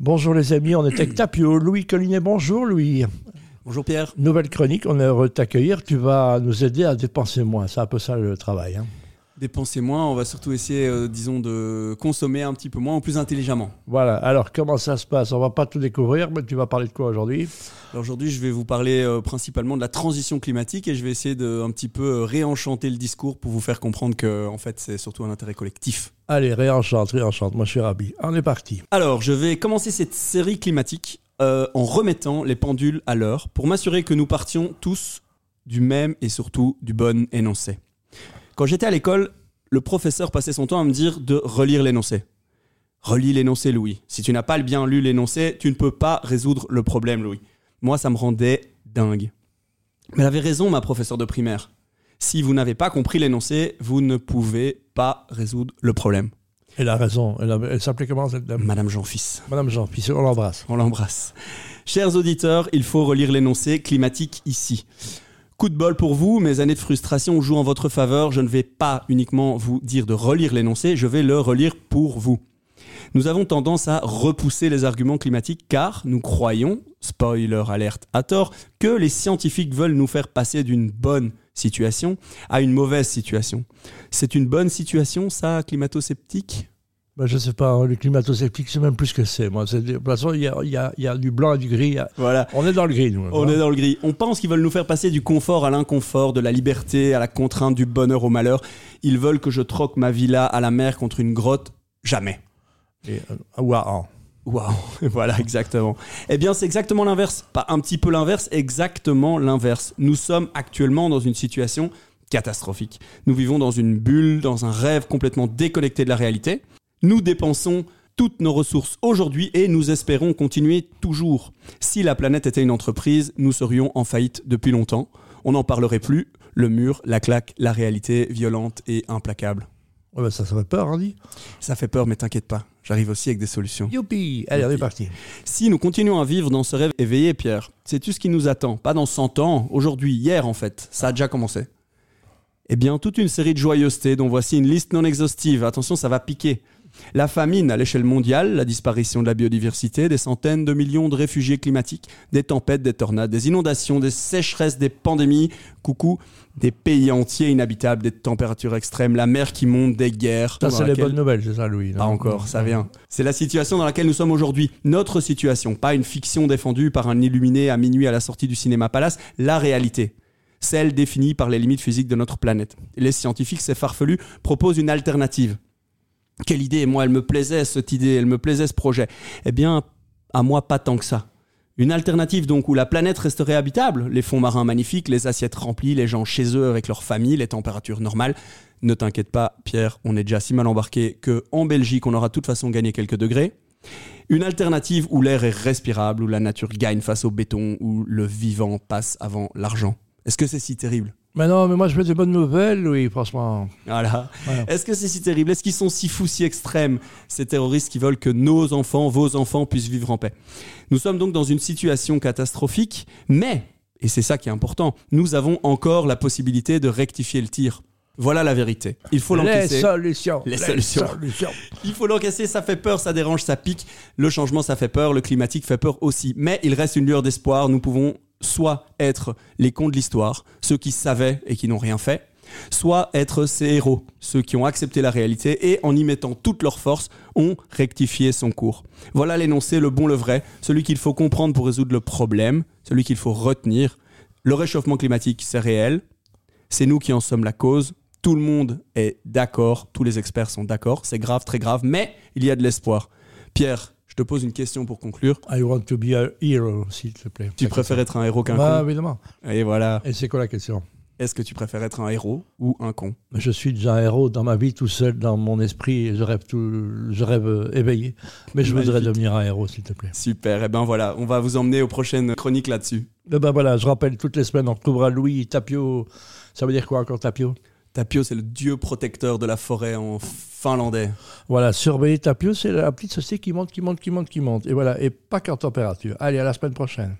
Bonjour les amis, on est avec Tapio, Louis Collinet. Bonjour Louis. Bonjour Pierre. Nouvelle chronique, on est heureux de t'accueillir. Tu vas nous aider à dépenser moins. C'est un peu ça le travail. hein. Dépenser moins, on va surtout essayer, euh, disons, de consommer un petit peu moins ou plus intelligemment. Voilà, alors comment ça se passe? On va pas tout découvrir, mais tu vas parler de quoi aujourd'hui? Aujourd'hui, je vais vous parler euh, principalement de la transition climatique et je vais essayer de un petit peu euh, réenchanter le discours pour vous faire comprendre que, en fait, c'est surtout un intérêt collectif. Allez, réenchante, réenchante. Moi je suis ravi. On est parti. Alors, je vais commencer cette série climatique euh, en remettant les pendules à l'heure pour m'assurer que nous partions tous du même et surtout du bon énoncé. Quand j'étais à l'école, le professeur passait son temps à me dire de relire l'énoncé. Relis l'énoncé, Louis. Si tu n'as pas bien lu l'énoncé, tu ne peux pas résoudre le problème, Louis. Moi, ça me rendait dingue. Mais elle avait raison, ma professeure de primaire. Si vous n'avez pas compris l'énoncé, vous ne pouvez pas résoudre le problème. Elle a raison. Elle, a- elle s'appelait comment cette dame? Madame Jean-Fils. Madame Jean, puis on l'embrasse. On l'embrasse. Chers auditeurs, il faut relire l'énoncé climatique ici. Coup de bol pour vous, mes années de frustration jouent en votre faveur. Je ne vais pas uniquement vous dire de relire l'énoncé, je vais le relire pour vous. Nous avons tendance à repousser les arguments climatiques car nous croyons, spoiler alerte à tort, que les scientifiques veulent nous faire passer d'une bonne situation à une mauvaise situation. C'est une bonne situation, ça, climato-sceptique? Ben, je sais pas, hein, le climato-sceptique, c'est même plus ce que c'est. Moi, de toute façon, il y a, il y a- il y a du blanc et du gris. A- Voilà. On est dans le gris, nous. On hein. est dans le gris. On pense qu'ils veulent nous faire passer du confort à l'inconfort, de la liberté à la contrainte, du bonheur au malheur. Ils veulent que je troque ma villa à la mer contre une grotte. Jamais. Et, euh, waouh. Waouh, voilà exactement. Eh bien, c'est exactement l'inverse. Pas un petit peu l'inverse, exactement l'inverse. Nous sommes actuellement dans une situation catastrophique. Nous vivons dans une bulle, dans un rêve complètement déconnecté de la réalité. Nous dépensons toutes nos ressources aujourd'hui et nous espérons continuer toujours. Si la planète était une entreprise, nous serions en faillite depuis longtemps. On n'en parlerait plus. Le mur, la claque, la réalité violente et implacable. Ouais, ben, ça, ça fait peur, on dit. Ça fait peur, mais t'inquiète pas. J'arrive aussi avec des solutions. Youpi Allez, on est parti. Si nous continuons à vivre dans ce rêve éveillé, Pierre, sais-tu ce qui nous attend? Pas dans 100 ans, aujourd'hui, hier en fait. Ça a déjà commencé. Eh bien, toute une série de joyeusetés dont voici une liste non exhaustive. Attention, ça va piquer. La famine à l'échelle mondiale, la disparition de la biodiversité, des centaines de millions de réfugiés climatiques, des tempêtes, des tornades, des inondations, des sécheresses, des pandémies, coucou, des pays entiers inhabitables, des températures extrêmes, la mer qui monte, des guerres. Ça, c'est les bonnes nouvelles, c'est ça, Louis pas encore, ça vient. C'est la situation dans laquelle nous sommes aujourd'hui. Notre situation, pas une fiction défendue par un illuminé à minuit à la sortie du cinéma Palace, la réalité. Celle définie par les limites physiques de notre planète. Les scientifiques, ces farfelus, proposent une alternative. Quelle idée Moi, elle me plaisait, cette idée, elle me plaisait, ce projet. Eh bien, à moi, pas tant que ça. Une alternative donc où la planète resterait habitable, les fonds marins magnifiques, les assiettes remplies, les gens chez eux avec leur famille, les températures normales. Ne t'inquiète pas, Pierre, on est déjà si mal embarqué que en Belgique, on aura de toute façon gagné quelques degrés. Une alternative où l'air est respirable, où la nature gagne face au béton, où le vivant passe avant l'argent. Est-ce que c'est si terrible? Mais non, mais moi, je veux des bonnes nouvelles, Louis, franchement. Voilà. Voilà. Est-ce que c'est si terrible? Est-ce qu'ils sont si fous, si extrêmes, ces terroristes qui veulent que nos enfants, vos enfants puissent vivre en paix? Nous sommes donc dans une situation catastrophique, mais, et c'est ça qui est important, nous avons encore la possibilité de rectifier le tir. Voilà la vérité. Il faut Les l'encaisser. solutions. Les solutions. solutions. Il faut l'encaisser, ça fait peur, ça dérange, ça pique. Le changement, ça fait peur, le climatique fait peur aussi. Mais il reste une lueur d'espoir. Nous pouvons soit être les cons de l'histoire, ceux qui savaient et qui n'ont rien fait, soit être ces héros, ceux qui ont accepté la réalité et en y mettant toute leur force, ont rectifié son cours. Voilà l'énoncé, le bon, le vrai, celui qu'il faut comprendre pour résoudre le problème, celui qu'il faut retenir. Le réchauffement climatique, c'est réel, c'est nous qui en sommes la cause. Tout le monde est d'accord, tous les experts sont d'accord, c'est grave, très grave, mais il y a de l'espoir. Pierre, te pose une question pour conclure. I want to be a hero, s'il te plaît. Tu préfères être un héros qu'un Bah, con évidemment. Et voilà. Et c'est quoi la question? Est-ce que tu préfères être un héros ou un con? Je suis déjà un héros dans ma vie, tout seul, dans mon esprit, je rêve, tout, je rêve euh, éveillé. Mais je voudrais devenir un héros, s'il te plaît. Super, et ben voilà, on va vous emmener aux prochaines chroniques là-dessus. Eh ben voilà, je rappelle, toutes les semaines, on retrouvera Louis Tapio. Ça veut dire quoi encore, Tapio? Tapio, c'est le dieu protecteur de la forêt en finlandais. Voilà, surveiller Tapio, c'est la petite société qui monte, qui monte, qui monte, qui monte. Et voilà, et pas qu'en température. Allez, à la semaine prochaine.